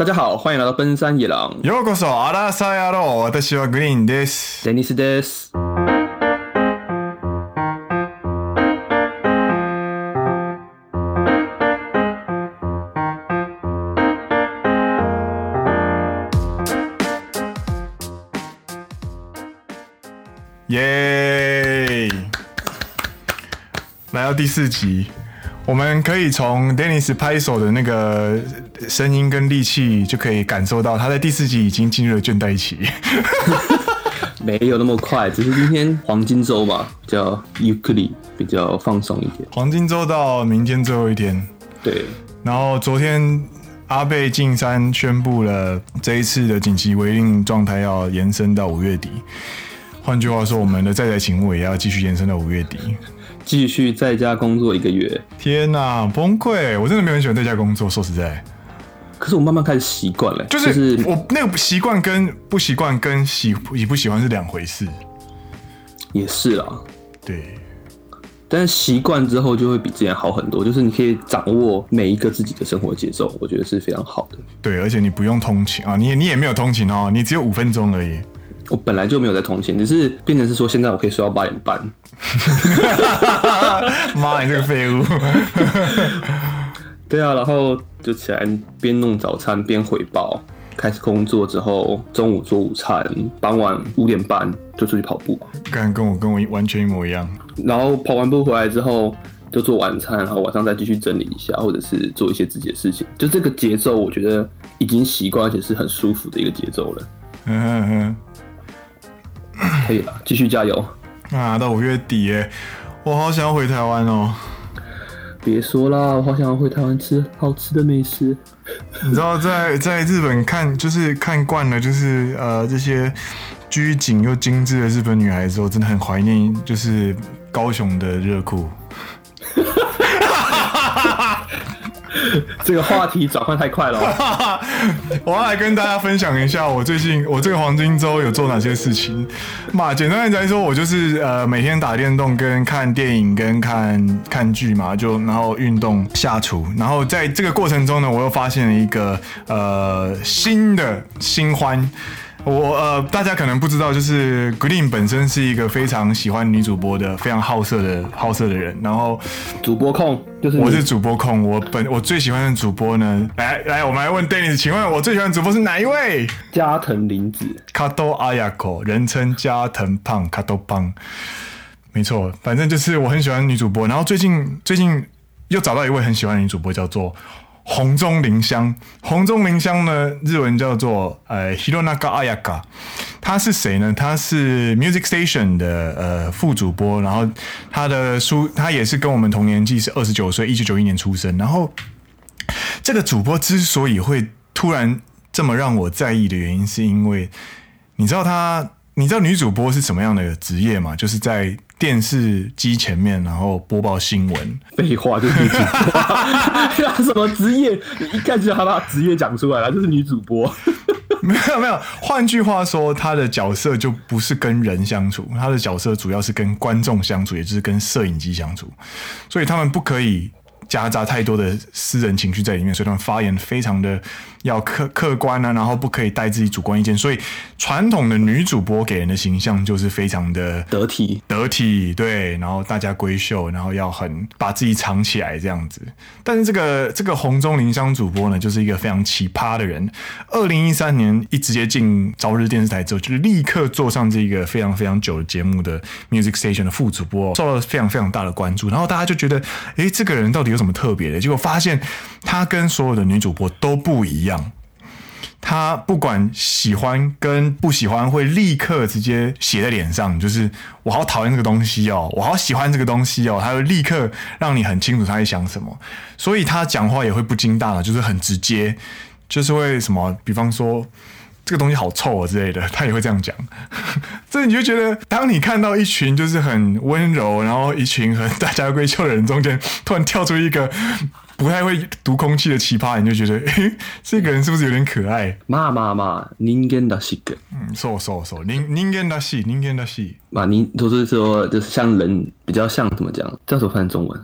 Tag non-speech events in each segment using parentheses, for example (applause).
大家好，欢迎来到奔山野郎。ようこそ、アラサヤロ。私はグリーンです。デニスです。耶！来到第四集，我们可以从 Dennis 拍手的那个 声音跟力气，就可以感受到他在第四集已经进入了倦怠期。(laughs) 没有那么快，只是今天黄金周吧，比较 Ukuli 比较放松一点。黄金周到明天最后一天，对。然后昨天阿贝进山宣布了这一次的紧急违令状态要延伸到五月底。换句话说，我们的在宅勤务也要继续延伸到五月底，继续在家工作一个月。天哪，崩溃！我真的没有很喜欢在家工作，说实在。可是我慢慢开始习惯了，就是我那个习惯跟不习惯跟喜喜不喜欢是两回事。也是啦，对。但是习惯之后就会比之前好很多，就是你可以掌握每一个自己的生活节奏，我觉得是非常好的。对，而且你不用通勤啊，你也你也没有通勤哦，你只有五分钟而已。我本来就没有在通勤，只是变成是说现在我可以睡到八点半。(laughs) 妈，你这个废物！(laughs) 对啊，然后就起来边弄早餐边回报，开始工作之后，中午做午餐，傍晚五点半就出去跑步。刚跟我跟我完全一模一样。然后跑完步回来之后就做晚餐，然后晚上再继续整理一下，或者是做一些自己的事情。就这个节奏，我觉得已经习惯，而且是很舒服的一个节奏了。嗯哼哼。可以了，继续加油啊！到五月底耶，我好想要回台湾哦。别说啦，我好想要回台湾吃好吃的美食。你知道在，在在日本看，就是看惯了，就是呃这些拘谨又精致的日本女孩子，我真的很怀念，就是高雄的热裤。(laughs) (laughs) 这个话题转换太快了，(laughs) 我要来跟大家分享一下我最近我这个黄金周有做哪些事情。嘛，简单来说，我就是呃每天打电动、跟看电影、跟看看剧嘛，就然后运动、下厨，然后在这个过程中呢，我又发现了一个呃新的新欢。我呃，大家可能不知道，就是 Green 本身是一个非常喜欢女主播的、非常好色的好色的人。然后主播控就是我是主播控，我本我最喜欢的主播呢，来来，我们来问 Dennis，请问我最喜欢的主播是哪一位？加藤林子，卡多阿亚口，人称加藤胖，卡多胖，没错，反正就是我很喜欢女主播。然后最近最近又找到一位很喜欢的女主播，叫做。红中绫香，红中绫香呢，日文叫做呃 Hironaka Ayaka，他是谁呢？他是 Music Station 的呃副主播，然后他的书，他也是跟我们同年纪，是二十九岁，一九九一年出生。然后这个主播之所以会突然这么让我在意的原因，是因为你知道他，你知道女主播是什么样的职业吗？就是在。电视机前面，然后播报新闻。废话就是女主播，(laughs) 什么职业？你一看就要把职业讲出来了，就是女主播。(laughs) 没有没有，换句话说，她的角色就不是跟人相处，她的角色主要是跟观众相处，也就是跟摄影机相处，所以他们不可以夹杂太多的私人情绪在里面，所以他们发言非常的要客客观啊，然后不可以带自己主观意见。所以传统的女主播给人的形象就是非常的得体，得体对，然后大家闺秀，然后要很把自己藏起来这样子。但是这个这个红中林香主播呢，就是一个非常奇葩的人。二零一三年一直接进朝日电视台之后，就是立刻坐上这个非常非常久的节目的 Music Station 的副主播，受到非常非常大的关注。然后大家就觉得，诶，这个人到底有什么特别的？结果发现他跟所有的女主播都不一样。他不管喜欢跟不喜欢，会立刻直接写在脸上，就是我好讨厌这个东西哦，我好喜欢这个东西哦，他会立刻让你很清楚他在想什么。所以他讲话也会不经大脑，就是很直接，就是会什么，比方说这个东西好臭啊之类的，他也会这样讲。(laughs) 所以你就觉得，当你看到一群就是很温柔，然后一群很 (laughs) 大家闺秀的人中间，突然跳出一个。不太会读空气的奇葩，你就觉得，诶，(laughs) 这个人是不是有点可爱？嘛嘛嘛，人间らしく。嗯，そうそうそう，人人间らしい，人间らしい。嘛，你就是说，就是像人比较像怎么讲？叫什么翻译中文？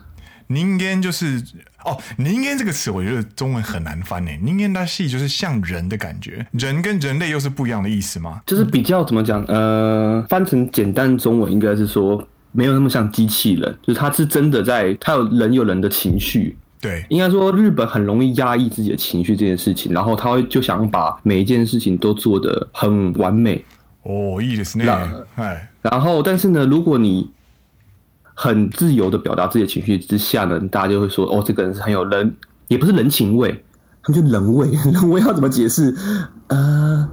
人间就是哦，人间这个词我觉得中文很难翻诶。人间大戏就是像人的感觉，人跟人类又是不一样的意思吗？就是比较怎么讲？呃，翻成简单中文应该是说没有那么像机器人，就是他是真的在，他有人有人的情绪。 对，应该说日本很容易压抑自己的情绪这件事情，然后他会就想把每一件事情都做得很完美。哦，いいですね。哎，然后但是呢，如果你很自由的表达自己的情绪之下呢，大家就会说哦，这个人是很有人，也不是人情味，他们就人味。人(laughs) 味要怎么解释？呃，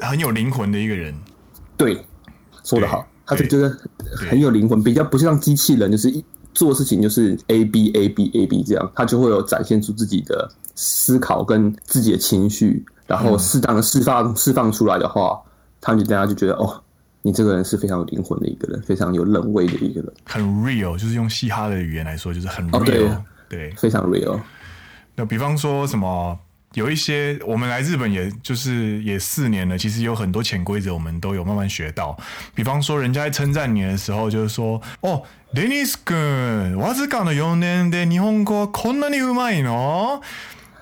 很有灵魂的一个人。对，说得好，他是就是很有灵魂，比较不像机器人，就是一 做事情就是 A B A B A B 这样，他就会有展现出自己的思考跟自己的情绪，然后适当的释放释放出来的话，他们就大家就觉得哦。你这个人是非常有灵魂的一个人，非常有人味的一个人，很 real，就是用嘻哈的语言来说，就是很 real，、哦、对，对，非常 real。那比方说什么，有一些我们来日本，也就是也四年了，其实有很多潜规则，我们都有慢慢学到。比方说，人家在称赞你的时候，就是说，哦，Dennis 君，わずかの四年で日本语こんなにうまいの？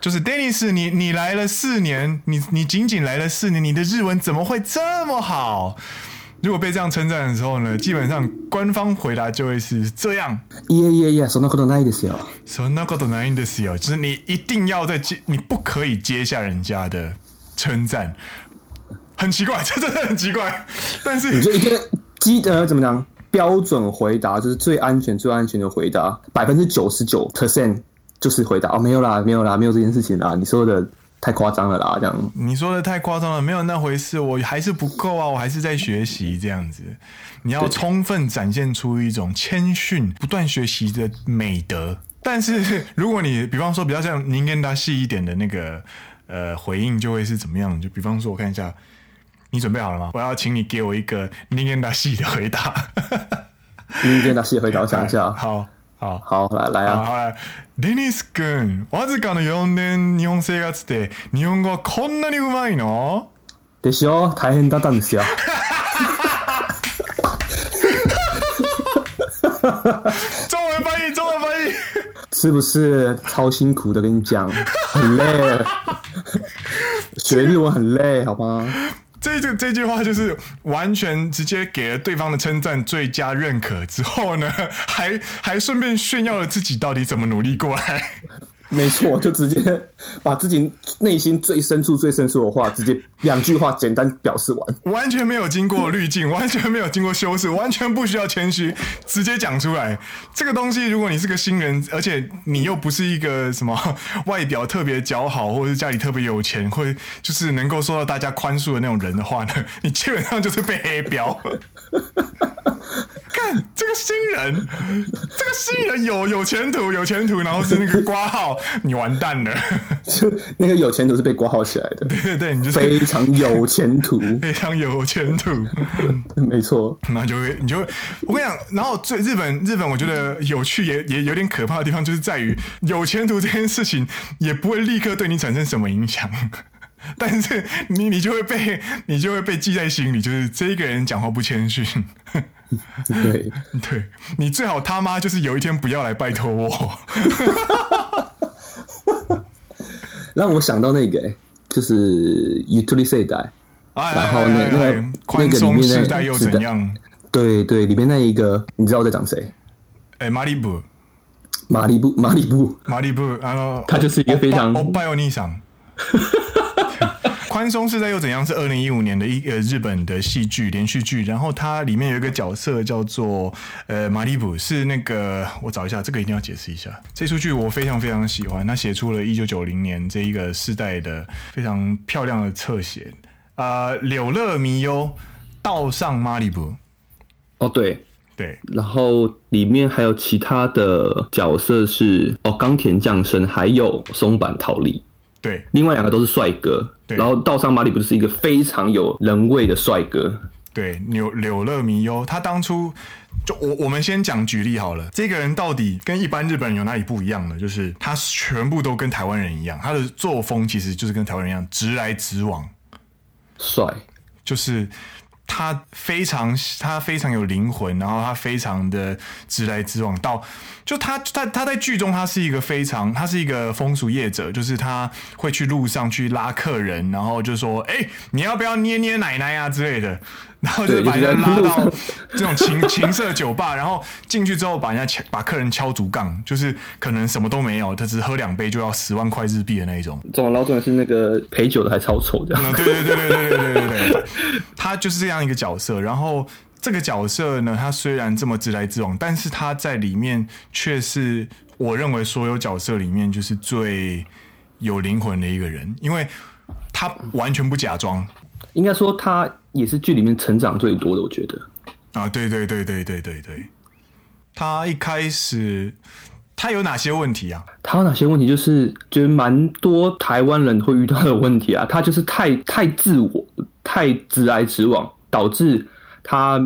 就是 Dennis，你你来了四年，你你仅仅来了四年，你的日文怎么会这么好？ 如果被这样称赞的时候呢，基本上官方回答就会是这样。いやいやいや、そんなことないですよ。そんなことないんですよ。就是你一定要在接，你不可以接下人家的称赞。很奇怪，这(laughs) 真的很奇怪。但是你就一个基呃怎么讲？标准回答就是最安全、最安全的回答，百分之九十九 percent 就是回答哦，没有啦，没有啦，没有这件事情啦。你说的。 太夸张了啦！这样你说的太夸张了，没有那回事，我还是不够啊，我还是在学习这样子。你要充分展现出一种谦逊、不断学习的美德。但是如果你比方说比较像人间らしい一点的那个呃回应，就会是怎么样？就比方说，我看一下，你准备好了吗？我要请你给我一个人间らしい的回答。(laughs) 人间らしい回答，我想一下。(laughs) 好。 好好来来啊！好来，デニス君，わずかの4年日本生活で日本语はこんなにうまいの？ですよ，大変だったんですよ。中文翻译，中文翻译，是不是超辛苦的？跟你讲，很累，学日文很累，好吗？这这这句话就是完全直接给了对方的称赞最佳认可之后呢，还还顺便炫耀了自己到底怎么努力过来。没错，就直接把自己内心最深处、最深处的话，直接两句话简单表示完，完全没有经过滤镜，完全没有经过修饰，完全不需要谦虚，直接讲出来。这个东西，如果你是个新人，而且你又不是一个什么 (laughs) 外表特别姣好，或者是家里特别有钱，或就是能够受到大家宽恕的那种人的话呢，你基本上就是被黑标。(laughs) 新人，(laughs) 这个新人有有前途，有前途，然后是那个挂号，你完蛋了。(laughs) 就那个有前途是被挂号起来的，(laughs) 对对对，你就是非常有前途，非常有前途，没错。那就会，你就会，我跟你讲，然后最日本日本，我觉得有趣也也有点可怕的地方，就是在于有前途这件事情也不会立刻对你产生什么影响。但是你你就会被你就会被记在心里，就是这一个人讲话不谦逊。(laughs) 对(laughs) 对，你最好他妈就是有一天不要来拜托我。(laughs) 让我想到那个，就是ゆとり世代，然后那那个宽松时代又怎样？对对，里面那一个你知道我在讲谁？哎，马里布，马里布，马里布，马里布，然后他就是一个非常欧巴有逆想。 宽松时代又怎样？是二零一五年的一呃日本的戏剧连续剧，然后它里面有一个角色叫做呃马里布，是那个我找一下，这个一定要解释一下。这出剧我非常非常喜欢，他写出了一九九零年这一个世代的非常漂亮的侧写啊、呃，柳乐弥优道上马里布。哦，对对，然后里面还有其他的角色是哦冈田将生，还有松坂桃李。对，另外两个都是帅哥，对，然后道上马里不是一个非常有人味的帅哥。对，柳柳乐弥优，他当初就我我们先讲举例好了，这个人到底跟一般日本人有哪里不一样呢？就是他全部都跟台湾人一样，他的作风其实就是跟台湾人一样，直来直往，帅，就是。他非常他非常有灵魂，然后他非常的直来直往。到就他他他在剧中他是一个非常他是一个风俗业者，就是他会去路上去拉客人，然后就说：“哎、你要不要捏捏奶奶啊之类的。”然后就把人拉到 (laughs) 这种情情色酒吧，然后进去之后把人家敲把客人敲竹杠，就是可能什么都没有，他只喝两杯就要十万块日币的那一种。这种老总是那个陪酒的还超丑这样。嗯，对对对对对对对对对，他就是这样一个角色。然后这个角色呢，他虽然这么直来直往，但是他在里面却是我认为所有角色里面就是最有灵魂的一个人，因为他完全不假装。应该说他也是剧里面成长最多的，我觉得。啊，对对对对对对对，他一开始他有哪些问题啊？他有哪些问题？就是觉得蛮多台湾人会遇到的问题啊。他就是太太自我，太直来直往，导致他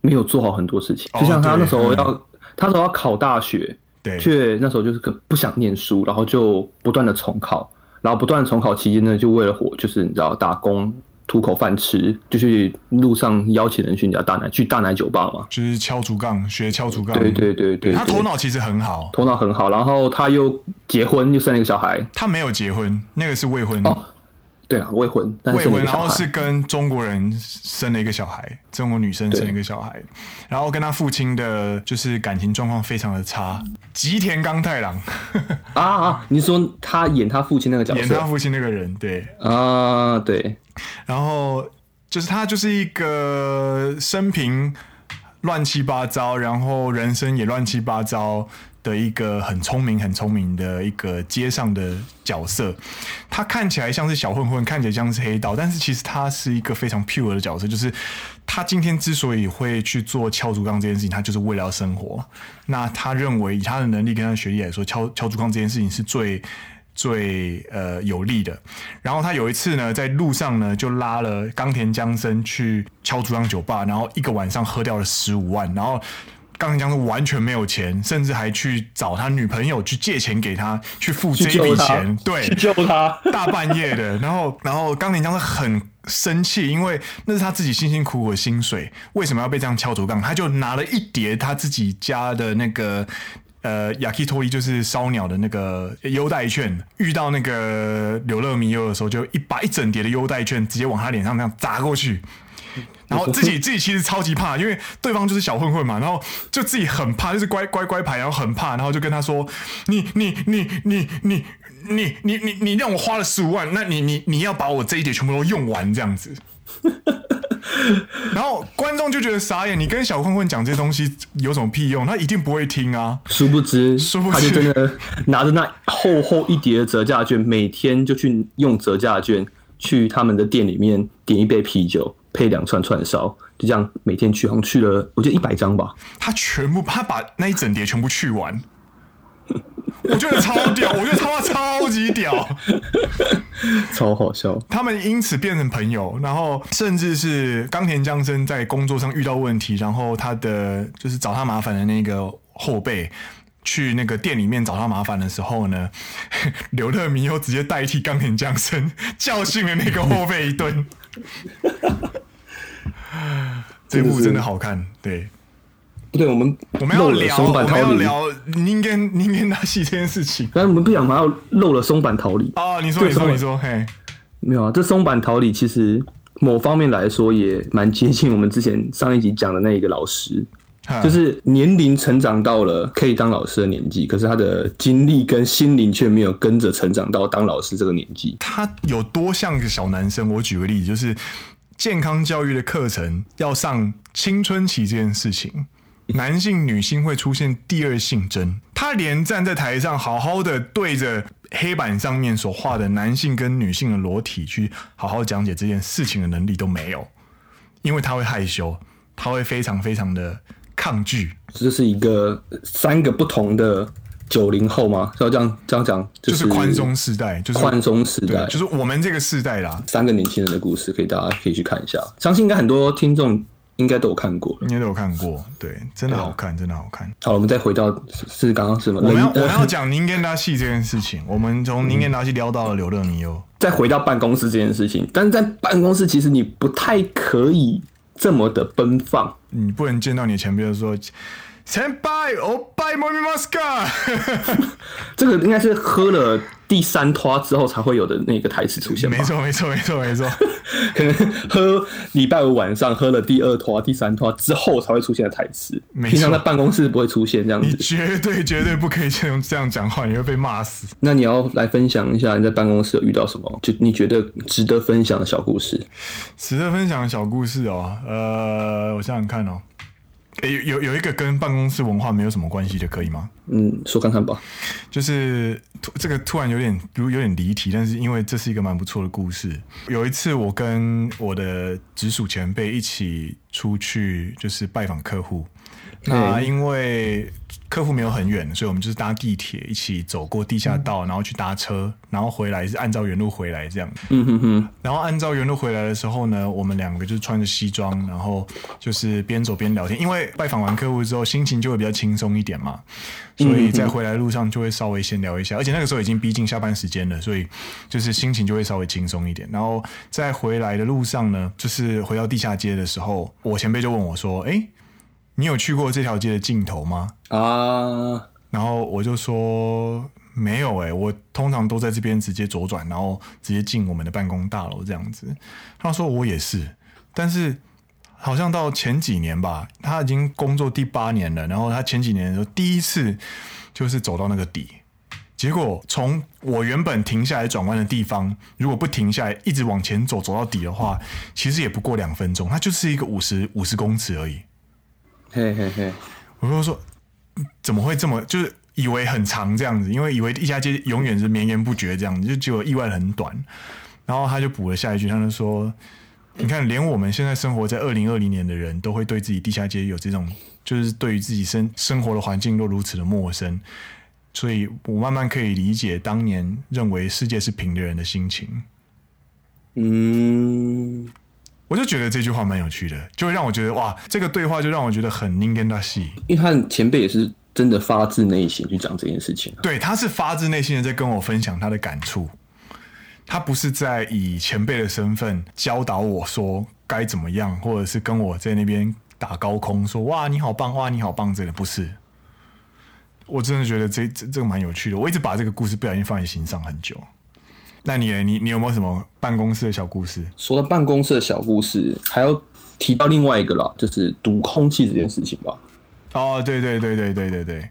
没有做好很多事情。就像他那时候要，哦、他说要考大学，对，却那时候就是可不想念书，然后就不断的重考，然后不断重考期间呢，就为了活，就是你知道打工。糊口饭吃，就去路上邀请人去你家大奶去大奶酒吧嘛，就是敲竹杠，学敲竹杠。对对对对，他头脑其实很好，头脑很好。然后他又结婚，又生了一个小孩。他没有结婚，那个是未婚。哦，对啊，未婚，未婚，然后是跟中国人生了一个小孩，中国女生生了一个小孩，然后跟他父亲的就是感情状况非常的差。吉田刚太郎 (laughs) 啊啊！你说他演他父亲那个角色，演他父亲那个人，对啊，对。然后就是他就是一个生平乱七八糟，然后人生也乱七八糟的一个很聪明、很聪明的一个街上的角色。他看起来像是小混混，看起来像是黑道，但是其实他是一个非常 pure 的角色。就是他今天之所以会去做敲竹杠这件事情，他就是为了要生活。那他认为以他的能力跟他的学历来说，敲敲竹杠这件事情是最。最呃有利的，然后他有一次呢，在路上呢就拉了冈田将生去敲竹杠酒吧，然后一个晚上喝掉了十五万，然后冈田将生完全没有钱，甚至还去找他女朋友去借钱给他去付这一笔钱，对，去救他，大半夜的，然后然后冈田将生很生气，因为那是他自己辛辛苦苦的薪水，为什么要被这样敲竹杠？他就拿了一叠他自己家的那个。呃，雅基托伊就是烧鸟的那个优待券，遇到那个柳乐弥优的时候，就一把一整叠的优待券直接往他脸上那样砸过去，然后 (laughs) 自己自己其实超级怕，因为对方就是小混混嘛，然后就自己很怕，就是乖乖乖牌，然后很怕，然后就跟他说：“你你你你你你你你你让我花了十五万，那你你你要把我这一叠全部都用完这样子。”然后观众就觉得傻眼，你跟小混混讲这些东西有什么屁用？他一定不会听啊！殊不知，殊不知他就真的拿着那厚厚一叠的折价券，每天就去用折价券去他们的店里面点一杯啤酒，配两串串烧，就这样每天去，好像去了，我觉得一百张吧。他全部，他把那一整碟全部去完。(laughs) 我觉得超屌，我觉得他妈超级屌，(laughs) 超好笑。他们因此变成朋友，然后甚至是冈田将生在工作上遇到问题，然后他的就是找他麻烦的那个后辈去那个店里面找他麻烦的时候呢，(laughs) 刘乐明又直接代替冈田将生教训了那个后辈一顿。(laughs) 这部真的好看，对。不对，我们我们要聊，我们要聊人间人间大戏这件事情。但是我们不想还要漏了松板桃李啊，你说你说你说，嘿，没有啊，这松板桃李其实某方面来说也蛮接近我们之前上一集讲的那一个老师，就是年龄成长到了可以当老师的年纪，可是他的精力跟心灵却没有跟着成长到当老师这个年纪。他有多像个小男生？我举个例子，就是健康教育的课程要上青春期这件事情。男性、女性会出现第二性征，他连站在台上好好的对着黑板上面所画的男性跟女性的裸体去好好讲解这件事情的能力都没有，因为他会害羞，他会非常非常的抗拒。这是一个三个不同的九零后吗？要这样这样讲，就是宽松世代，就是宽松时代，就是我们这个世代啦。三个年轻人的故事，可以大家可以去看一下，相信应该很多听众。应该都有看过，应该都有看过，对，真的好看，真的好看。好，我们再回到是刚刚是吗？我们要我们要讲人间大戏这件事情，(laughs) 我们从人间大戏聊到了刘乐弥优，再回到办公室这件事情。但是在办公室，其实你不太可以这么的奔放。你不能见到你前辈就说。前辈，我拜，莫米马斯卡。这个应该是喝了第三拖之后才会有的那个台词出现吧？没错，没错，没错，没错。(laughs) 可能喝礼拜五晚上喝了第二拖、第三拖之后才会出现的台词。平常在办公室不会出现这样子。你绝对绝对不可以用这样讲话，你会被骂死。那你要来分享一下你在办公室有遇到什么？就你觉得值得分享的小故事？值得分享的小故事哦，呃，我想想看哦。有有有一个跟办公室文化没有什么关系的，可以吗？嗯，说看看吧。就是这个突然有点有有点离题，但是因为这是一个蛮不错的故事。有一次我跟我的直属前辈一起出去，就是拜访客户。那因为客户没有很远，所以我们就是搭地铁一起走过地下道，然后去搭车，然后回来是按照原路回来这样。嗯哼哼。然后按照原路回来的时候呢，我们两个就是穿着西装，然后就是边走边聊天。因为拜访完客户之后，心情就会比较轻松一点嘛，所以在回来路上就会稍微先聊一下。而且那个时候已经逼近下班时间了，所以就是心情就会稍微轻松一点。然后在回来的路上呢，就是回到地下街的时候，我前辈就问我说：“哎。”你有去过这条街的尽头吗？啊，然后我就说没有哎、欸，我通常都在这边直接左转，然后直接进我们的办公大楼这样子。他说我也是，但是好像到前几年吧，他已经工作第八年了，然后他前几年的时候第一次就是走到那个底，结果从我原本停下来转弯的地方，如果不停下来一直往前走走到底的话，其实也不过两分钟，它就是一个五十五十公尺而已。嘿嘿嘿，我就说怎么会这么，就是以为很长这样子，因为以为地下街永远是绵延不绝这样子，就结果意外很短。然后他就补了下一句，他就说：“你看，连我们现在生活在二零二零年的人都会对自己地下街有这种，就是对于自己生生活的环境都如此的陌生。所以我慢慢可以理解当年认为世界是平的人的心情。”嗯。我就觉得这句话蛮有趣的，就会让我觉得哇，这个对话就让我觉得很人间らしい，因为他前辈也是真的发自内心去讲这件事情啊。对，他是发自内心的在跟我分享他的感触，他不是在以前辈的身份教导我说该怎么样，或者是跟我在那边打高空说哇你好棒，哇你好棒，这个不是。我真的觉得这这这个蛮有趣的，我一直把这个故事不小心放在心上很久。 那你你你有没有什么办公室的小故事？说到办公室的小故事，还要提到另外一个啦，就是读空气这件事情吧。哦，对对对对对对对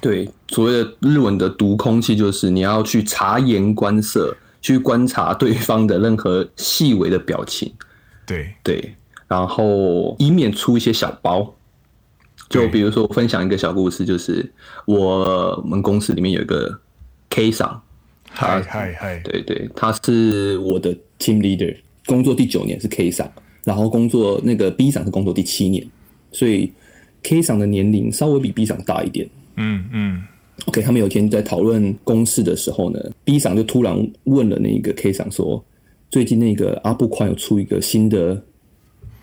对，所谓的日文的读空气，就是你要去察言观色，去观察对方的任何细微的表情。对对，然后以免出一些小包。就比如说，我分享一个小故事，就是我们公司里面有一个 K 桑。嗨嗨嗨！对对，他是我的 team leader，工作第九年是 K 桑，然后工作那个 B 桑是工作第七年，所以 K 桑的年龄稍微比 B 桑大一点。嗯嗯。OK，他们有一天在讨论公事的时候呢，B 桑就突然问了那个 K 桑说：“最近那个阿部宽有出一个新的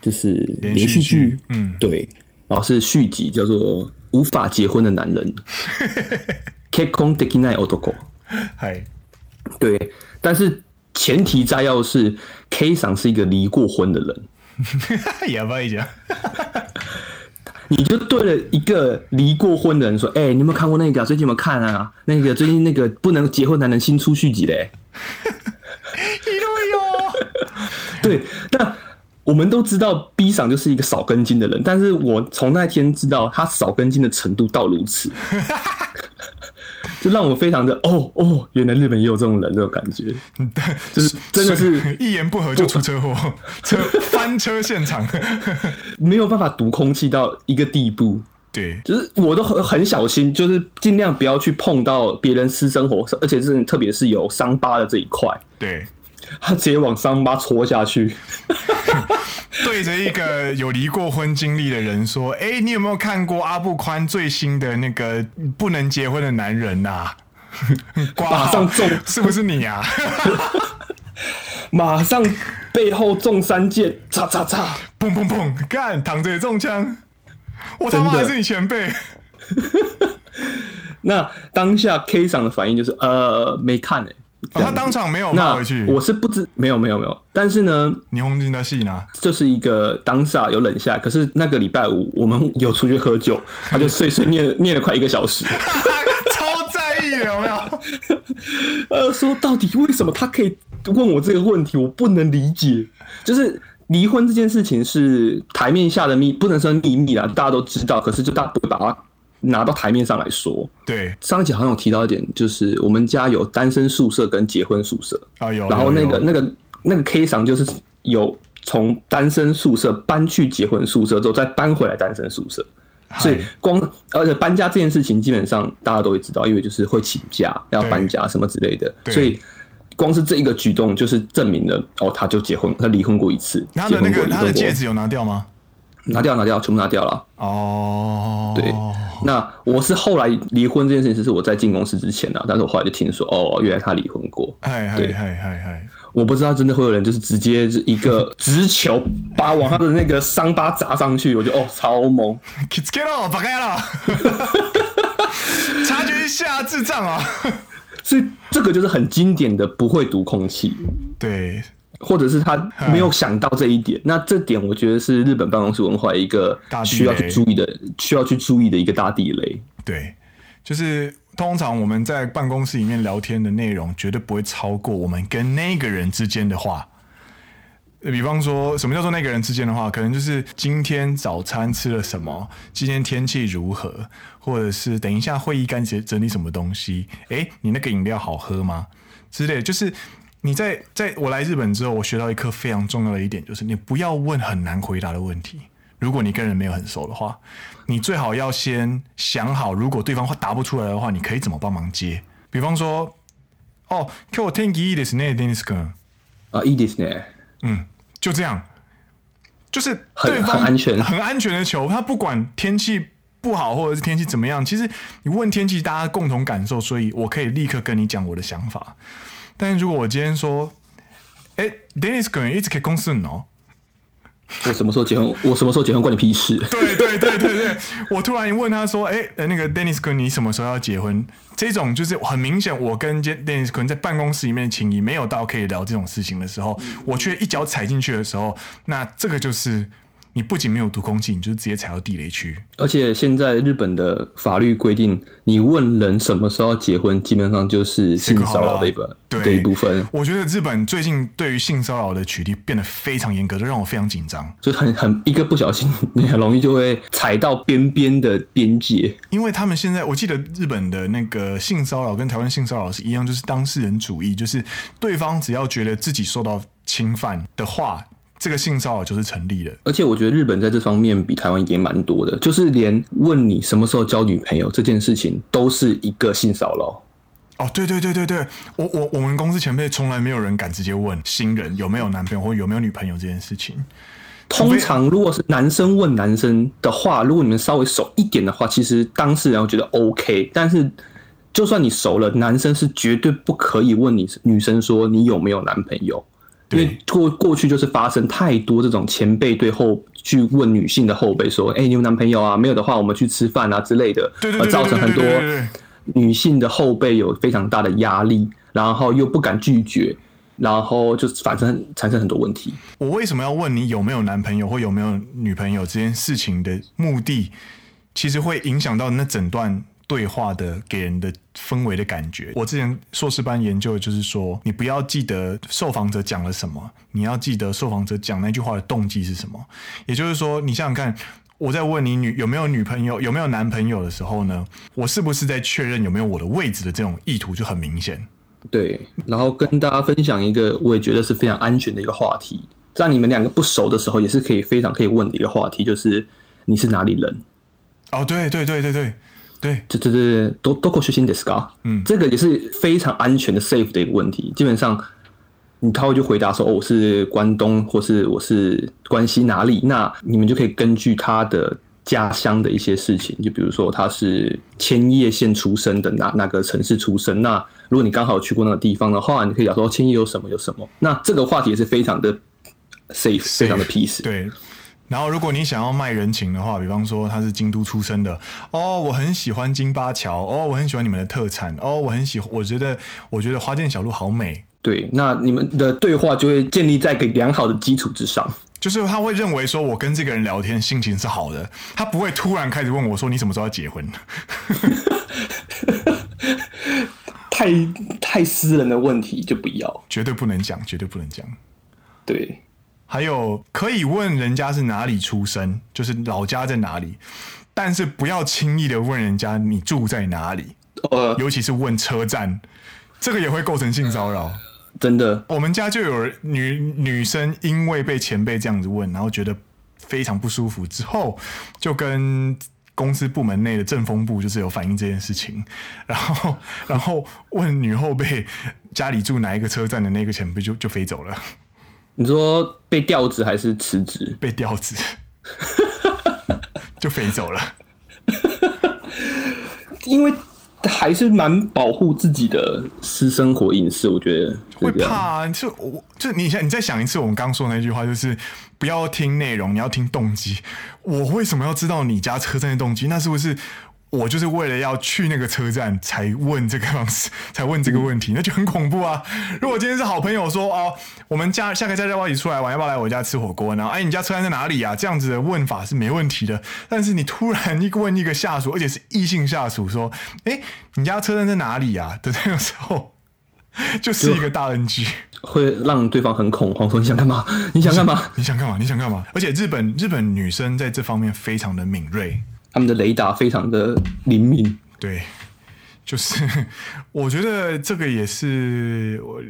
就是连续剧，嗯，对，然后是续集，叫做《无法结婚的男人》。 (laughs) 结婚できない男。嗨。 对，但是前提摘要是 K 赏是一个离过婚的人，哑巴一讲，(laughs) 你就对了一个离过婚的人说：“哎、欸，你有没有看过那个？最近有没有看啊？那个最近那个不能结婚男人新出续集嘞。(laughs) ” (laughs) 对，那我们都知道 B 赏就是一个少根筋的人，但是我从那天知道他少根筋的程度到如此。就让我非常的哦哦，原来日本也有这种人，这种感觉，就是真的是 (laughs) 一言不合就出车祸，车 (laughs) 翻车现场，(laughs) 没有办法读空气到一个地步。对，就是我都很很小心，就是尽量不要去碰到别人私生活，而且是特别是有伤疤的这一块。对。(laughs) 他直接往伤疤戳下去，(laughs) 对着一个有离过婚经历的人说：“哎、欸，你有没有看过阿布宽最新的那个不能结婚的男人呐、啊？” (laughs) 马上中，是不是你啊？马上背后中三箭，嚓嚓嚓，砰砰砰，干，躺着也中枪，我他妈还是你前辈。那当下 K 桑的反应就是：呃，没看诶、欸。哦、他当场没有骂回去。我是不知没有没有没有，但是呢，霓虹金的戏呢，就是一个当下有冷下，可是那个礼拜五我们有出去喝酒，(laughs) 他就碎碎念念了快一个小时，(laughs) 超在意有没有？(laughs) 呃，说到底为什么他可以问我这个问题，我不能理解。就是离婚这件事情是台面下的秘，不能说秘密啦，大家都知道，可是就大家不会把它。拿到台面上来说，对，上一集好像有提到一点，就是我们家有单身宿舍跟结婚宿舍。啊，有，然后那个那个那个 K 赏就是有从单身宿舍搬去结婚宿舍之后再搬回来单身宿舍，所以光而且搬家这件事情基本上大家都会知道，因为就是会请假要搬家什么之类的，所以光是这一个举动就是证明了哦，他就结婚，他离婚过一次，他的那个他的戒指有拿掉吗？拿掉，拿掉，全部拿掉了。哦，对，那我是后来离婚这件事情是我在进公司之前啊，但是我后来就听说，哦，原来他离婚过。嗨嗨嗨嗨嗨！我不知道真的会有人就是直接一个 (laughs) 直球把往他的那个伤疤砸上去，我觉得哦，超猛！Get 了，打开了，察觉一下智障啊！所以这个就是很经典的不会读空气。对。或者是他没有想到这一点，那这点我觉得是日本办公室文化一个需要去注意的，需要去注意的一个大地雷。对，就是通常我们在办公室里面聊天的内容，绝对不会超过我们跟那个人之间的话。比方说，什么叫做那个人之间的话？可能就是今天早餐吃了什么，今天天气如何，或者是等一下会议该整理什么东西？诶，你那个饮料好喝吗？之类，就是。你在在我来日本之后，我学到一课非常重要的一点，就是你不要问很难回答的问题。如果你跟人没有很熟的话，你最好要先想好，如果对方话答不出来的话，你可以怎么帮忙接。比方说，哦，今日天気いいですね，デニス君。啊，いいですね。嗯，就这样，就是对方很安全、很安全的球。他不管天气不好或者是天气怎么样，其实你问天气，大家共同感受，所以我可以立刻跟你讲我的想法。 但是如果我今天说，哎、欸，Dennis 可能一直开公司呢？我什么时候结婚？我什么时候结婚关你屁事？对对对对对，我突然问他说，哎、欸，那个 Dennis 哥，你什么时候要结婚？这种就是很明显，我跟 Dennis 可能在办公室里面的情谊没有到可以聊这种事情的时候，我却一脚踩进去的时候，那这个就是。你不仅没有读空气，你就直接踩到地雷区。而且现在日本的法律规定，你问人什么时候要结婚，基本上就是性骚扰的一本的一部分。我觉得日本最近对于性骚扰的取缔变得非常严格，就让我非常紧张。就很很一个不小心，你很容易就会踩到边边的边界。因为他们现在，我记得日本的那个性骚扰跟台湾性骚扰是一样，就是当事人主义，就是对方只要觉得自己受到侵犯的话。这个性骚扰就是成立的，而且我觉得日本在这方面比台湾也蛮多的，就是连问你什么时候交女朋友这件事情都是一个性骚扰。哦，对对对对对，我我我们公司前辈从来没有人敢直接问新人有没有男朋友或有没有女朋友这件事情。通常如果是男生问男生的话，如果你们稍微熟一点的话，其实当事人会觉得 OK，但是就算你熟了，男生是绝对不可以问你女生说你有没有男朋友。因为过过去就是发生太多这种前辈对后去问女性的后辈说：“哎，你有男朋友啊？没有的话，我们去吃饭啊之类的。”而造成很多女性的后辈有非常大的压力，然后又不敢拒绝，然后就反正产生很多问题。我为什么要问你有没有男朋友或有没有女朋友这件事情的目的，其实会影响到那整段。对话的给人的氛围的感觉，我之前硕士班研究的就是说，你不要记得受访者讲了什么，你要记得受访者讲那句话的动机是什么。也就是说，你想想看，我在问你女有没有女朋友、有没有男朋友的时候呢，我是不是在确认有没有我的位置的这种意图就很明显。对，然后跟大家分享一个我也觉得是非常安全的一个话题，在你们两个不熟的时候，也是可以非常可以问的一个话题，就是你是哪里人？哦，对对对对对。对，这这这都都够虚心的 scar，嗯，这个也是非常安全的 safe 的一个问题。基本上，你他会就回答说，哦，我是关东，或是我是关西哪里，那你们就可以根据他的家乡的一些事情，就比如说他是千叶县出生的哪哪个城市出生，那如果你刚好有去过那个地方的话，你可以讲说千叶有什么有什么。那这个话题也是非常的 safe，, safe 非常的 peace。对。然后如果你想要卖人情的话，比方说他是京都出生的，哦，我很喜欢金巴桥，哦，我很喜欢你们的特产，哦，我很喜欢，我觉得我觉得花见小路好美。对，那你们的对话就会建立在一个良好的基础之上。就是他会认为说，我跟这个人聊天心情是好的，他不会突然开始问我说，你什么时候要结婚？(laughs) 太太私人的问题就不要，绝对不能讲，绝对不能讲。对，还有可以问人家是哪里出生，就是老家在哪里，但是不要轻易的问人家你住在哪里，呃，尤其是问车站，这个也会构成性骚扰。真的，我们家就有女女生因为被前辈这样子问，然后觉得非常不舒服，之后就跟公司部门内的政风部就是有反映这件事情，然后然后问女后辈家里住哪一个车站的那个前辈就就飞走了。你说被调职还是辞职？被调职，(laughs) 就飞走了，(laughs) 因为。还是蛮保护自己的私生活隐私，我觉得会怕啊。就我就你想，你再想一次我们刚说的那句话，就是不要听内容，你要听动机。我为什么要知道你家车站的动机？那是不是？我就是为了要去那个车站才问这个方式，(laughs) 才问这个问题，那就很恐怖啊！如果今天是好朋友说哦，我们家下个假日要不要一起出来玩？要不要来我家吃火锅然后？哎，你家车站在哪里啊？这样子的问法是没问题的。但是你突然一个问一个下属，而且是异性下属，说：“哎，你家车站在哪里啊？” (laughs) 的这个时候，(laughs) 就是一个大 NG，会让对方很恐慌，说：“你想干嘛？你想干嘛？你想干嘛？你想干嘛？”而且日本日本女生在这方面非常的敏锐。他们的雷达非常的灵敏，对，就是我觉得这个也是我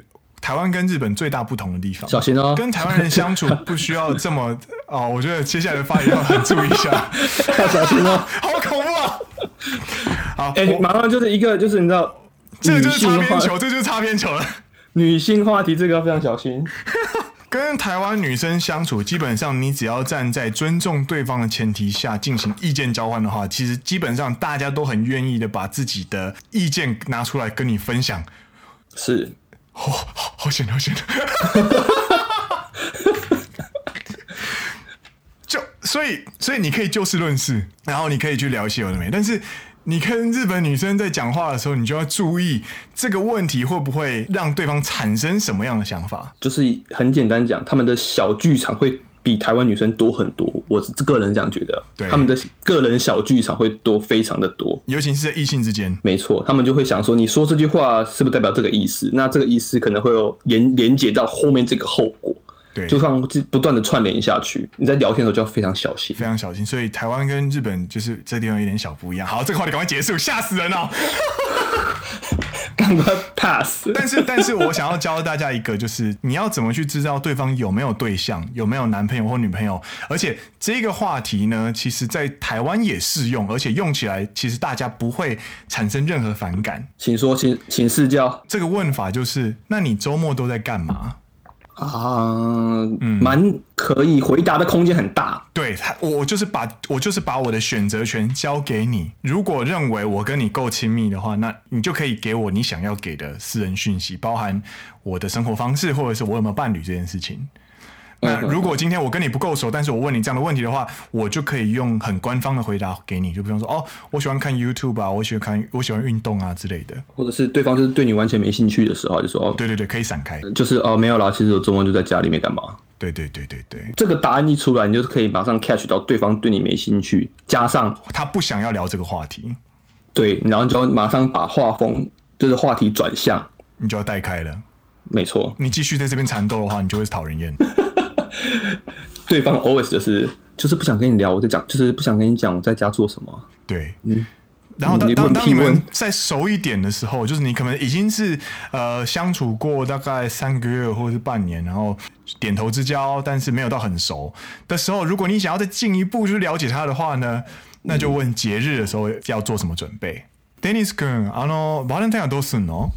台湾跟日本最大不同的地方。小心哦，跟台湾人相处不需要这么 (laughs) 哦。我觉得接下来的发言要很注意一下，要 (laughs) 小心哦，(laughs) 好恐怖啊！好，哎、欸，马上就是一个，就是你知道，这个就是擦边球，这就是擦边球了。女性话题，这个要非常小心。跟台湾女生相处，基本上你只要站在尊重对方的前提下进行意见交换的话，其实基本上大家都很愿意的把自己的意见拿出来跟你分享。是，哦，好好险，好险！(laughs) 就所以，所以你可以就事论事，然后你可以去聊一些有的没，但是。你跟日本女生在讲话的时候，你就要注意这个问题会不会让对方产生什么样的想法。就是很简单讲，他们的小剧场会比台湾女生多很多。我是个人这样觉得，对，他们的个人小剧场会多非常的多，尤其是在异性之间。没错，他们就会想说，你说这句话是不是代表这个意思？那这个意思可能会有连连接到后面这个后果。对，就像不断的串联下去，你在聊天的时候就要非常小心，非常小心。所以台湾跟日本就是这地方有点小不一样。好，这个话题赶快结束，吓死人了，赶快 pass。但是，但是我想要教大家一个，就是你要怎么去知道对方有没有对象，有没有男朋友或女朋友。而且这个话题呢，其实在台湾也适用，而且用起来其实大家不会产生任何反感。请说，请请示教。这个问法就是：那你周末都在干嘛？啊，嗯，蛮可以回答的空间很大。对他，我就是把我就是把我的选择权交给你。如果认为我跟你够亲密的话，那你就可以给我你想要给的私人讯息，包含我的生活方式，或者是我有没有伴侣这件事情。那如果今天我跟你不够熟，但是我问你这样的问题的话，我就可以用很官方的回答给你，就比方说，哦，我喜欢看 YouTube 啊，我喜欢看，我喜欢运动啊之类的，或者是对方就是对你完全没兴趣的时候，就说，哦，对对对，可以闪开，就是哦，没有啦，其实我周末就在家里面干嘛？对对对对对，这个答案一出来，你就是可以马上 catch 到对方对你没兴趣，加上他不想要聊这个话题，对，然后你就要马上把画风就是话题转向，你就要带开了，没错，你继续在这边缠斗的话，你就会讨人厌。(laughs) 对方 always 就是就是不想跟你聊，我在讲，就是不想跟你讲我在家做什么。对，嗯。然后当当当你们再熟一点的时候，就是你可能已经是呃相处过大概三个月或者是半年，然后点头之交，但是没有到很熟的时候，如果你想要再进一步去了解他的话呢，那就问节日的时候要做什么准备。Dennis 君，あのバレンタインはどうすんの？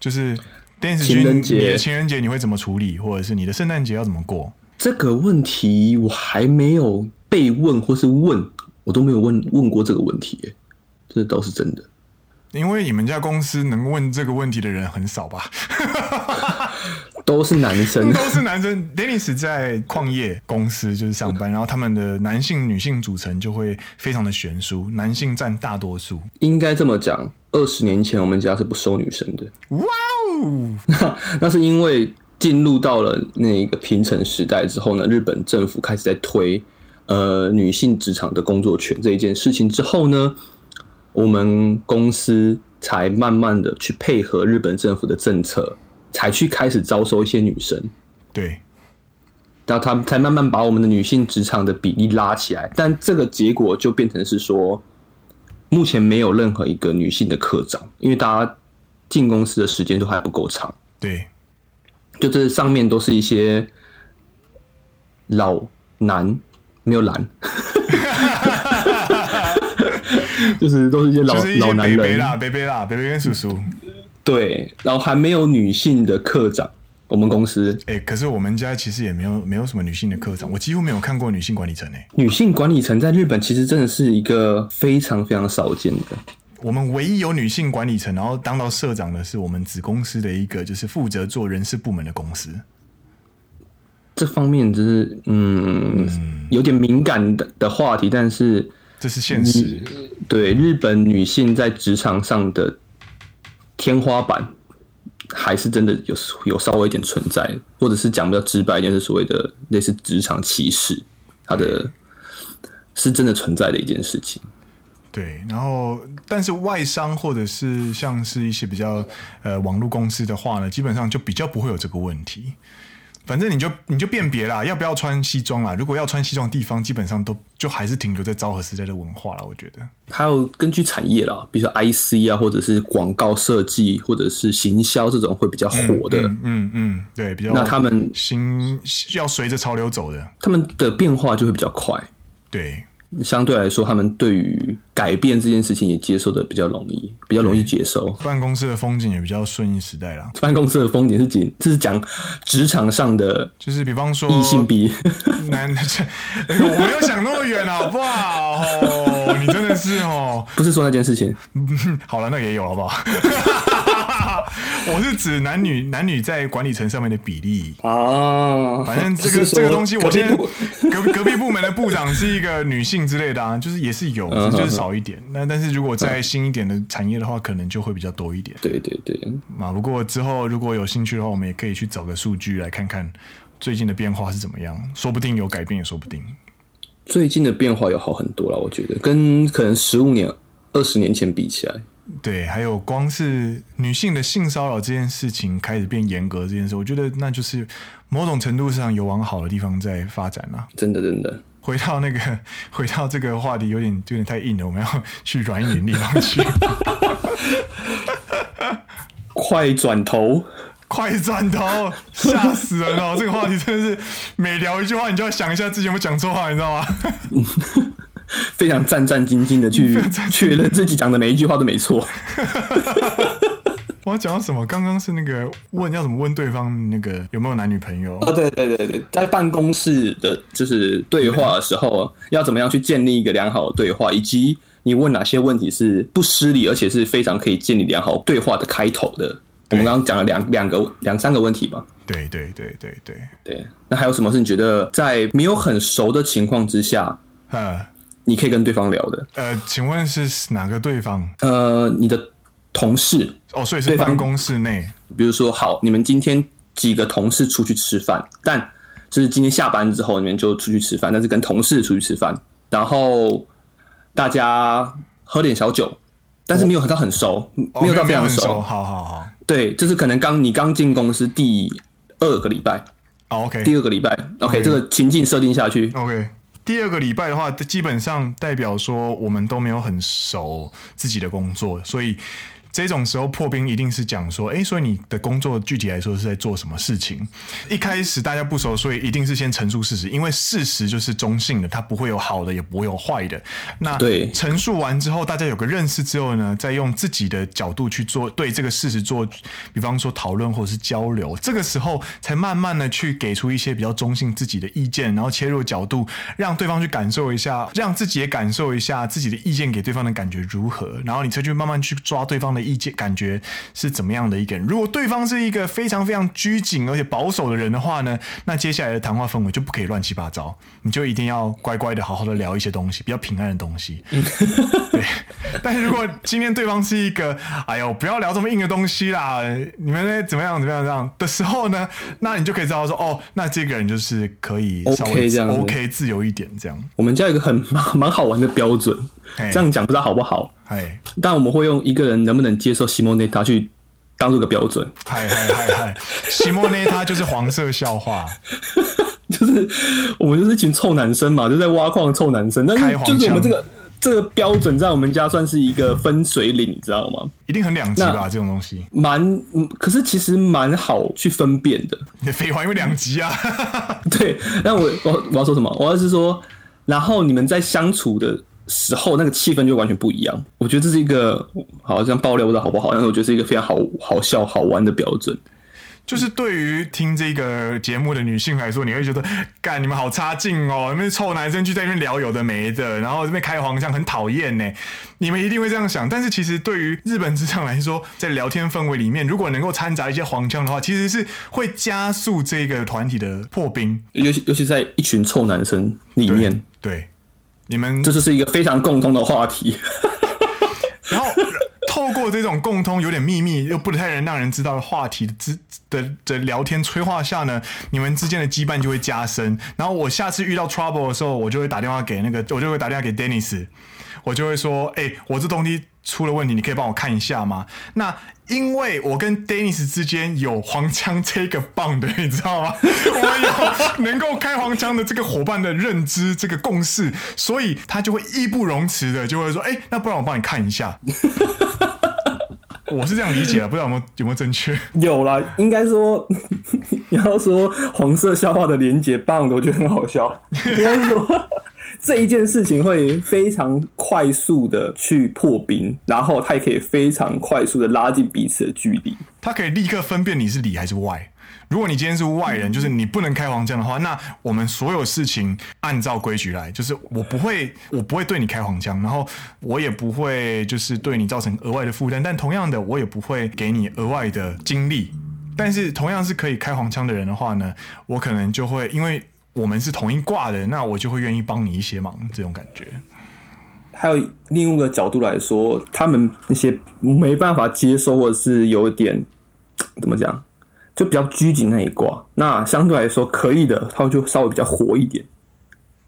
就是。情人节，你的情人节你会怎么处理，或者是你的圣诞节要怎么过？ 这个问题我还没有被问，或是问我都没有问问过这个问题，这倒是真的。因为你们家公司能问这个问题的人很少吧？(laughs) (laughs) 都是男生，都是男生。Dennis 在矿业公司就是上班，然后他们的男性、女性组成就会非常的悬殊，男性占大多数。应该这么讲，二十年前我们家是不收女生的。哇哦，(laughs) 那是因为进入到了那个平成时代之后呢，日本政府开始在推呃女性职场的工作权这一件事情之后呢，我们公司才慢慢的去配合日本政府的政策。才去开始招收一些女生，对，然后他们才慢慢把我们的女性职场的比例拉起来，但这个结果就变成是说，目前没有任何一个女性的科长，因为大家进公司的时间都还不够长，对，就这上面都是一些老男，没有男，(laughs) 就是都是一些老些老男人，啦，贝贝啦，贝贝跟叔叔。对，然后还没有女性的课长，我们公司。哎、欸，可是我们家其实也没有没有什么女性的课长，我几乎没有看过女性管理层诶。女性管理层在日本其实真的是一个非常非常少见的。我们唯一有女性管理层，然后当到社长的是我们子公司的一个，就是负责做人事部门的公司。这方面就是嗯，嗯有点敏感的的话题，但是这是现实。对，日本女性在职场上的。天花板还是真的有有稍微一点存在，或者是讲比较直白一点，是所谓的类似职场歧视，它的是真的存在的一件事情。对，然后但是外商或者是像是一些比较呃网络公司的话呢，基本上就比较不会有这个问题。反正你就你就辨别啦，要不要穿西装啦？如果要穿西装的地方，基本上都就还是停留在昭和时代的文化了。我觉得还有根据产业啦，比如说 IC 啊，或者是广告设计，或者是行销这种会比较火的。嗯嗯，嗯，对，比较那他们行要随着潮流走的，他们的变化就会比较快。对。相对来说，他们对于改变这件事情也接受的比较容易，比较容易接受。办公室的风景也比较顺应时代啦。办公室的风景是讲，这是讲职场上的，就是比方说异性比男 (laughs) 的，我没有想那么远，好不好？哦，你真的是哦，(laughs) 不是说那件事情。(laughs) 好了，那个也有，好不好？(laughs) 我是指男女男女在管理层上面的比例啊，反正这个这个东西，我今天隔隔壁部门的部长是一个女性之类的啊，就是也是有，就是少一点。那但是如果在新一点的产业的话，可能就会比较多一点。对对对，啊，不过之后如果有兴趣的话，我们也可以去找个数据来看看最近的变化是怎么样，说不定有改变也说不定。最近的变化有好很多了，我觉得跟可能十五年、二十年前比起来。对，还有光是女性的性骚扰这件事情开始变严格这件事，我觉得那就是某种程度上有往好的地方在发展了。真的，真的。回到那个，(laughs) 回到这个话题，有点有点太硬了，我们要去软一点地方去。快转头，快转头，吓死人了！这个话题真的是每聊一句话，你就要想一下自己有没有讲错话，你知道吗？(laughs) (laughs) 非常战战兢兢的去确认自己讲的每一句话都没错。(laughs) 我要讲到什么？刚刚是那个问要怎么问对方那个有没有男女朋友？哦，对对对对，在办公室的就是对话的时候，要怎么样去建立一个良好的对话，以及你问哪些问题是不失礼，而且是非常可以建立良好对话的开头的。我们刚刚讲了两两个两三个问题吧？对对对对对对。那还有什么是你觉得在没有很熟的情况之下，你可以跟对方聊的。呃，请问是哪个对方？呃，你的同事。哦，所以是办公室内。比如说，好，你们今天几个同事出去吃饭，但就是今天下班之后，你们就出去吃饭，但是跟同事出去吃饭，然后大家喝点小酒，但是没有到很熟，哦、没有到非常熟。哦、好好好。对，就是可能刚你刚进公司第二个礼拜。哦、OK。第二个礼拜，OK，这个情境设定下去。OK。第二个礼拜的话，基本上代表说我们都没有很熟自己的工作，所以。这种时候破冰一定是讲说，哎，所以你的工作具体来说是在做什么事情？一开始大家不熟，所以一定是先陈述事实，因为事实就是中性的，它不会有好的，也不会有坏的。那对陈述完之后，大家有个认识之后呢，再用自己的角度去做对这个事实做，比方说讨论或者是交流，这个时候才慢慢的去给出一些比较中性自己的意见，然后切入角度，让对方去感受一下，让自己也感受一下自己的意见给对方的感觉如何，然后你才去慢慢去抓对方的。的意见感觉是怎么样的一个人。如果对方是一个非常非常拘谨而且保守的人的话呢，那接下来的谈话氛围就不可以乱七八糟，你就一定要乖乖的好好的聊一些东西，比较平安的东西。对。但是如果今天对方是一个，哎呦，不要聊这么硬的东西啦，你们呢怎么样怎么样这样的时候呢，那你就可以知道说，哦，那这个人就是可以稍微 OK 这样 OK 自由一点这样。我们家有一个很蛮蛮好玩的标准，这样讲不知道好不好？哎，但我们会用一个人能不能接受西莫内塔去当做个标准。嗨嗨嗨嗨，西莫内塔就是黄色笑话，(laughs) 就是我们就是一群臭男生嘛，就在挖矿的臭男生，但是就是我们这个。这个标准在我们家算是一个分水岭，你知道吗？一定很两极吧，这种东西。蛮，可是其实蛮好去分辨的。废话，因为两极啊。(laughs) 对，那我我我要说什么？我要是说，然后你们在相处的时候，那个气氛就完全不一样。我觉得这是一个好像爆料不知道好不好，但是我觉得是一个非常好好笑好玩的标准。就是对于听这个节目的女性来说，你会觉得，干你们好差劲哦！那臭男生去在那边聊有的没的，然后这边开黄腔很讨厌呢。你们一定会这样想。但是其实对于日本职场来说，在聊天氛围里面，如果能够掺杂一些黄腔的话，其实是会加速这个团体的破冰。尤其尤其在一群臭男生里面，对，对你们这就是一个非常共通的话题。然后。透过这种共通、有点秘密又不太能让人知道的话题的之的的聊天催化下呢，你们之间的羁绊就会加深。然后我下次遇到 trouble 的时候，我就会打电话给那个，我就会打电话给 Dennis，我就会说：“哎、欸，我这东西出了问题，你可以帮我看一下吗？”那因为我跟 Dennis 之间有黄腔这个 bond，你知道吗？我有能够开黄腔的这个伙伴的认知，这个共识，所以他就会义不容辞的就会说：“哎、那不然我帮你看一下。(laughs) ”我是这样理解的，不知道有没有有没有正确？有啦，应该说 (laughs) 你要说黄色笑话的连结棒，我觉得很好笑。应该说这一件事情会非常快速的去破冰，然后他也可以非常快速的拉近彼此的距离。他可以立刻分辨你是里还是外。如果你今天是外人，就是你不能开黄腔的话，那我们所有事情按照规矩来，就是我不会，我不会对你开黄腔，然后我也不会就是对你造成额外的负担，但同样的，我也不会给你额外的精力。但是同样是可以开黄腔的人的话呢，我可能就会因为我们是同一挂的，那我就会愿意帮你一些忙，这种感觉。还有另一个角度来说，他们那些没办法接受，或者是有点怎么讲？就比较拘谨那一卦，那相对来说可以的，他们就稍微比较活一点。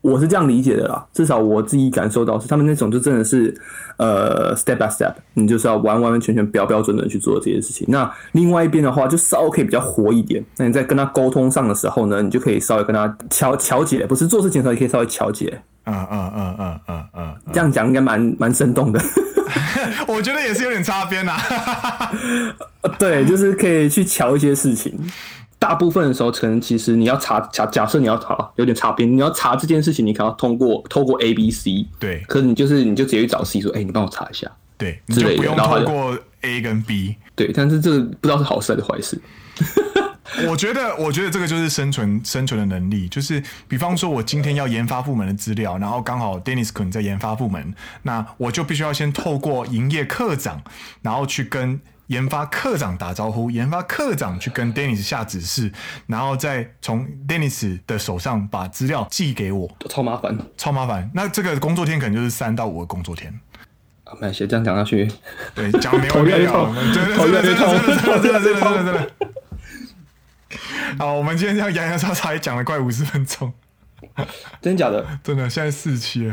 我是这样理解的啦，至少我自己感受到是他们那种就真的是呃 step by step，你就是要完完全全标标准准去做这些事情。那另外一边的话，就稍微可以比较活一点。那你在跟他沟通上的时候呢，你就可以稍微跟他调调解，不是做事情的时候也可以稍微调解。嗯嗯嗯嗯嗯嗯，这样讲应该蛮蛮生动的。(laughs) 我觉得也是有点擦边呐。(laughs) 对，就是可以去乔一些事情。大部分的时候，可能其实你要查假假设你要查有点擦边，你要查这件事情，你可能要通过透过 A、B、C。对，可是你就是你就直接去找 C 说，哎、欸，你帮我查一下。对，你就不用通过 A 跟 B。对，但是这个不知道是好事还是坏事。(laughs) 我觉得，我觉得这个就是生存生存的能力。就是比方说，我今天要研发部门的资料，然后刚好 Dennis 可能在研发部门，那我就必须要先透过营业课长，然后去跟。研发课长打招呼，研发课长去跟 Dennis 下指示，然后再从 Dennis 的手上把资料寄给我，超麻烦，超麻烦。那这个工作天可能就是三到五个工作天。啊，没先，这样讲下去，对，讲没有 (laughs) 聊，真的真的真的真的真的真的真的。好，我们今天这样洋洋洒洒讲了快五十分钟，真的假的？(laughs) 真的，现在四期。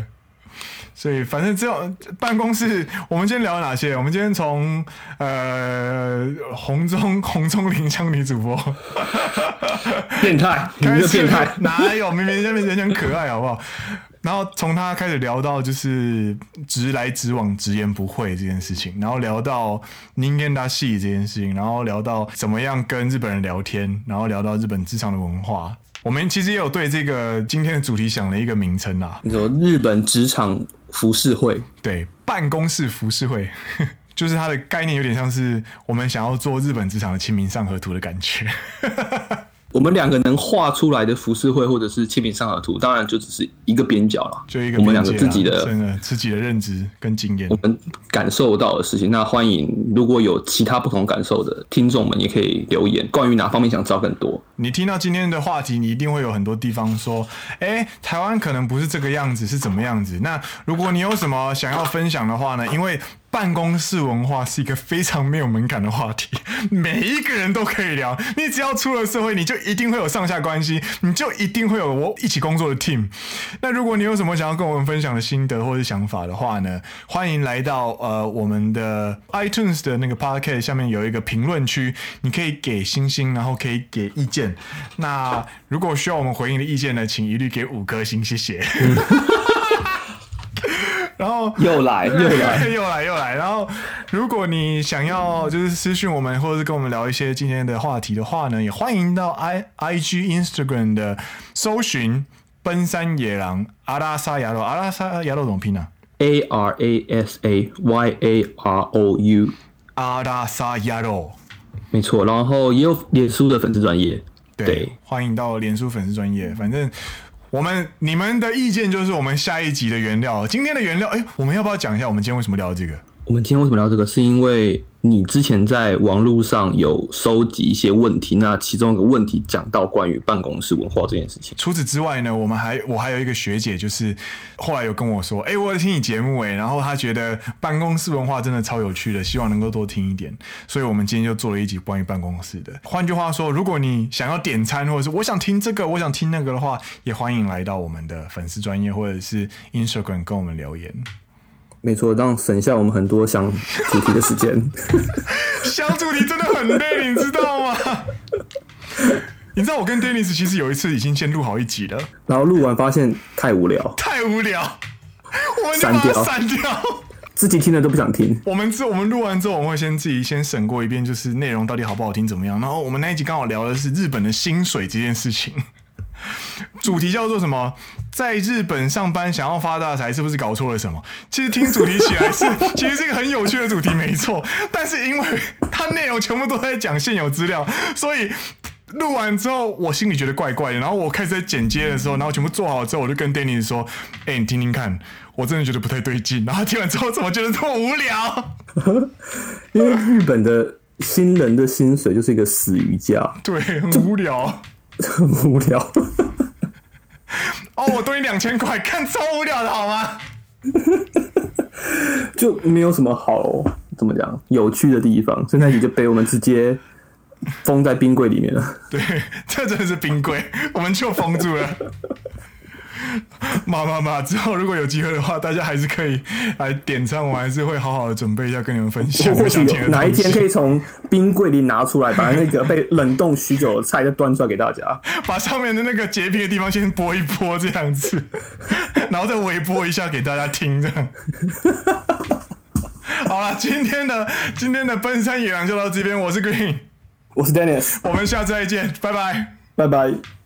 所以，反正只有办公室。我们今天聊了哪些？我们今天从呃红中红中林香女主播 (laughs) 变态，(laughs) 你个变态哪有？明明人家人家很可爱，好不好？然后从他开始聊到就是直来直往、直言不讳这件事情，然后聊到人间大戏这件事情，然后聊到怎么样跟日本人聊天，然后聊到日本职场的文化。我们其实也有对这个今天的主题想了一个名称啊，你说日本职场服饰会，对，办公室服饰会，(laughs) 就是它的概念有点像是我们想要做日本职场的清明上河图的感觉。我们两个能画出来的浮世绘或者是清明上河图，当然就只是一个边角了，就一个我们两个自己的真的自己的认知跟经验，我们感受到的事情。那欢迎如果有其他不同感受的听众们，也可以留言，关于哪方面想知道更多。你听到今天的话题，你一定会有很多地方说，哎，台湾可能不是这个样子，是怎么样子？那如果你有什么想要分享的话呢？因为办公室文化是一个非常没有门槛的话题，每一个人都可以聊。你只要出了社会，你就一定会有上下关系，你就一定会有我一起工作的 team。那如果你有什么想要跟我们分享的心得或者想法的话呢，欢迎来到呃我们的 iTunes 的那个 Podcast 下面有一个评论区，你可以给星星，然后可以给意见。那如果需要我们回应的意见呢，请一律给五颗星，谢谢。然后又来 (laughs) 又来又来又来，然后如果你想要就是私讯我们，或者是跟我们聊一些今天的话题的话呢，也欢迎到 i i g Instagram 的搜寻奔山野狼阿拉萨亚罗阿拉萨亚罗怎么拼呢？A R A S A Y A R O U 阿拉萨亚罗，没错。然后也有脸书的粉丝专业，对，对欢迎到脸书粉丝专业，反正。我们你们的意见就是我们下一集的原料。今天的原料，哎，我们要不要讲一下我们今天为什么聊这个？我们今天为什么聊这个？是因为你之前在网络上有收集一些问题，那其中一个问题讲到关于办公室文化这件事情。除此之外呢，我们还我还有一个学姐，就是后来有跟我说，哎，我有听你节目，哎，然后她觉得办公室文化真的超有趣的，希望能够多听一点。所以我们今天就做了一集关于办公室的。换句话说，如果你想要点餐，或者是我想听这个，我想听那个的话，也欢迎来到我们的粉丝专业或者是 Instagram 跟我们留言。没错，这样省下我们很多想主题的时间。(laughs) 想主题真的很累，你知道吗？(laughs) 你知道我跟 Dennis 其实有一次已经先录好一集了，然后录完发现太无聊，太无聊，我们就把它删掉，自己听了都不想听。我们自我们录完之后，我们会先自己先审过一遍，就是内容到底好不好听，怎么样。然后我们那一集刚好聊的是日本的薪水这件事情。(laughs) 主题叫做什么？在日本上班想要发大财，是不是搞错了什么？其实听主题起来是，(laughs) 其实是一个很有趣的主题，没错。但是因为它内容全部都在讲现有资料，所以录完之后我心里觉得怪怪的。然后我开始在剪接的时候，然后全部做好之后，我就跟 Danny 说：“哎、欸，你听听看，我真的觉得不太对劲。”然后听完之后，怎么觉得这么无聊？(laughs) 因为日本的新人的薪水就是一个死鱼价，对，很无聊。很无聊哦，我多你两千块，看超无聊的好吗？(laughs) 就没有什么好怎么讲有趣的地方，现在你就被我们直接封在冰柜里面了。对，这真的是冰柜，我们就封住了。(laughs) 妈妈妈！之后如果有机会的话，大家还是可以来点餐，我还是会好好的准备一下跟你们分享。或许哪一天可以从冰柜里拿出来，把那个被冷冻许久的菜再端出来给大家，(laughs) 把上面的那个结冰的地方先剥一剥这样子，(laughs) 然后再微波一下给大家听这样。(laughs) 好了，今天的今天的奔山野狼就到这边，我是 Green，我是 Dennis，我们下次再见，拜拜，拜拜。